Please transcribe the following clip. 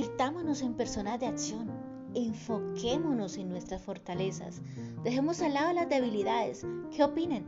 Convirtámonos en personas de acción. Enfoquémonos en nuestras fortalezas. Dejemos al lado las debilidades. ¿Qué opinen?